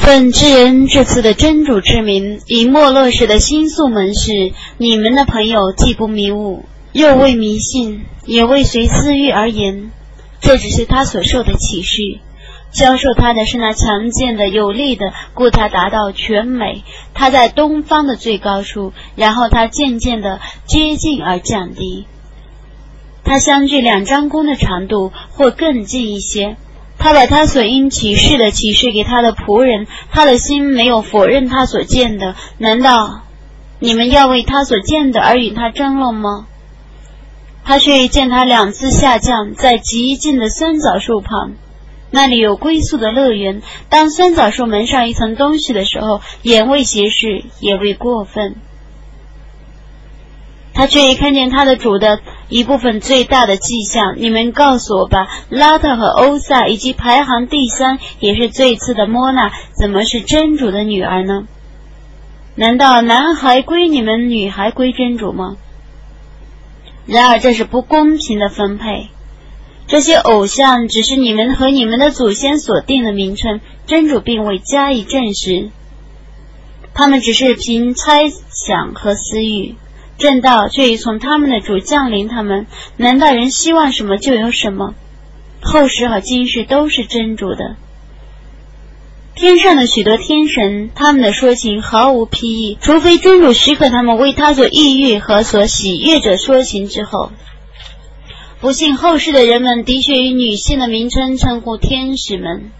奉至恩至慈的真主之名，以没落时的新宿门市，你们的朋友既不迷雾，又未迷信，也未随私欲而言。这只是他所受的启示，教授他的是那强健的、有力的，故他达到全美。他在东方的最高处，然后他渐渐的接近而降低。他相距两张弓的长度，或更近一些。他把他所应启示的启示给他的仆人，他的心没有否认他所见的。难道你们要为他所见的而与他争论吗？他却见他两次下降在极近的酸枣树旁，那里有归宿的乐园。当酸枣树蒙上一层东西的时候，也未斜视，也未过分。他却看见他的主的一部分最大的迹象。你们告诉我吧，拉特和欧萨以及排行第三也是最次的莫娜，怎么是真主的女儿呢？难道男孩归你们，女孩归真主吗？然而这是不公平的分配。这些偶像只是你们和你们的祖先所定的名称，真主并未加以证实。他们只是凭猜想和私欲。正道却已从他们的主降临，他们难道人希望什么就有什么？后世和今世都是真主的。天上的许多天神，他们的说情毫无裨益，除非真主许可他们为他所抑郁和所喜悦者说情之后。不信后世的人们的确以女性的名称称呼天使们。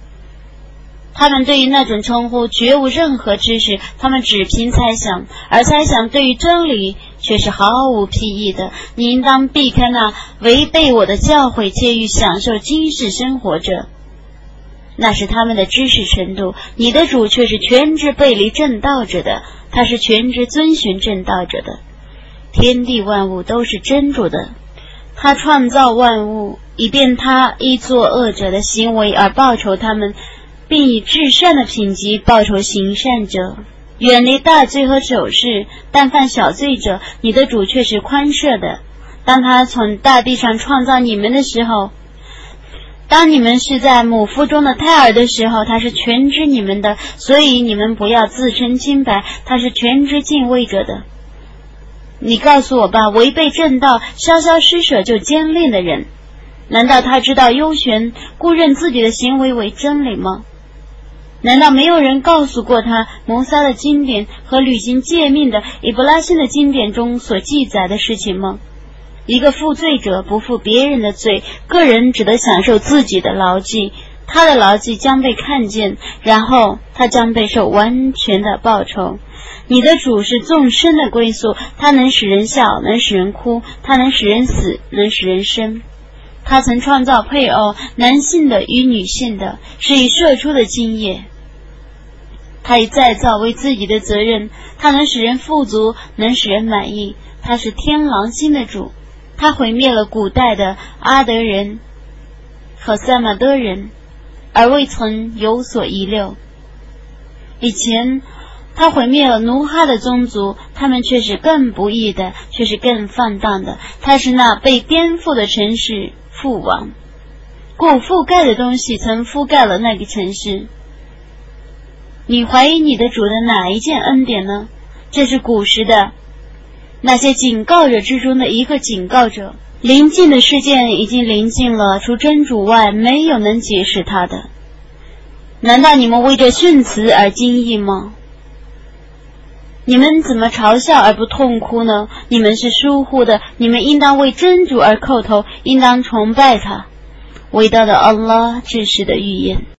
他们对于那种称呼绝无任何知识，他们只凭猜想，而猜想对于真理却是毫无裨益的。你应当避开那违背我的教诲且欲享受今世生活者，那是他们的知识程度。你的主却是全知背离正道者的，他是全知遵循正道者的。天地万物都是真主的，他创造万物，以便他依作恶者的行为而报酬他们。并以至善的品级报酬行善者，远离大罪和丑事。但犯小罪者，你的主却是宽赦的。当他从大地上创造你们的时候，当你们是在母腹中的胎儿的时候，他是全知你们的。所以你们不要自称清白，他是全知敬畏者的。你告诉我吧，违背正道、稍稍施舍就坚定的人，难道他知道幽玄，故认自己的行为为真理吗？难道没有人告诉过他谋杀的经典和履行诫命的伊布拉辛的经典中所记载的事情吗？一个负罪者不负别人的罪，个人只得享受自己的牢记，他的牢记将被看见，然后他将被受完全的报酬。你的主是众生的归宿，他能使人笑，能使人哭，他能使人死，能使人生。他曾创造配偶，男性的与女性的，是以射出的精液。他以再造为自己的责任，他能使人富足，能使人满意。他是天狼星的主，他毁灭了古代的阿德人和塞马德人，而未曾有所遗留。以前他毁灭了奴哈的宗族，他们却是更不义的，却是更放荡的。他是那被颠覆的城市父王，故覆盖的东西曾覆盖了那个城市。你怀疑你的主的哪一件恩典呢？这是古时的那些警告者之中的一个警告者。临近的事件已经临近了，除真主外，没有能解释他的。难道你们为这训词而惊异吗？你们怎么嘲笑而不痛哭呢？你们是疏忽的，你们应当为真主而叩头，应当崇拜他。伟大的安拉，至实的预言。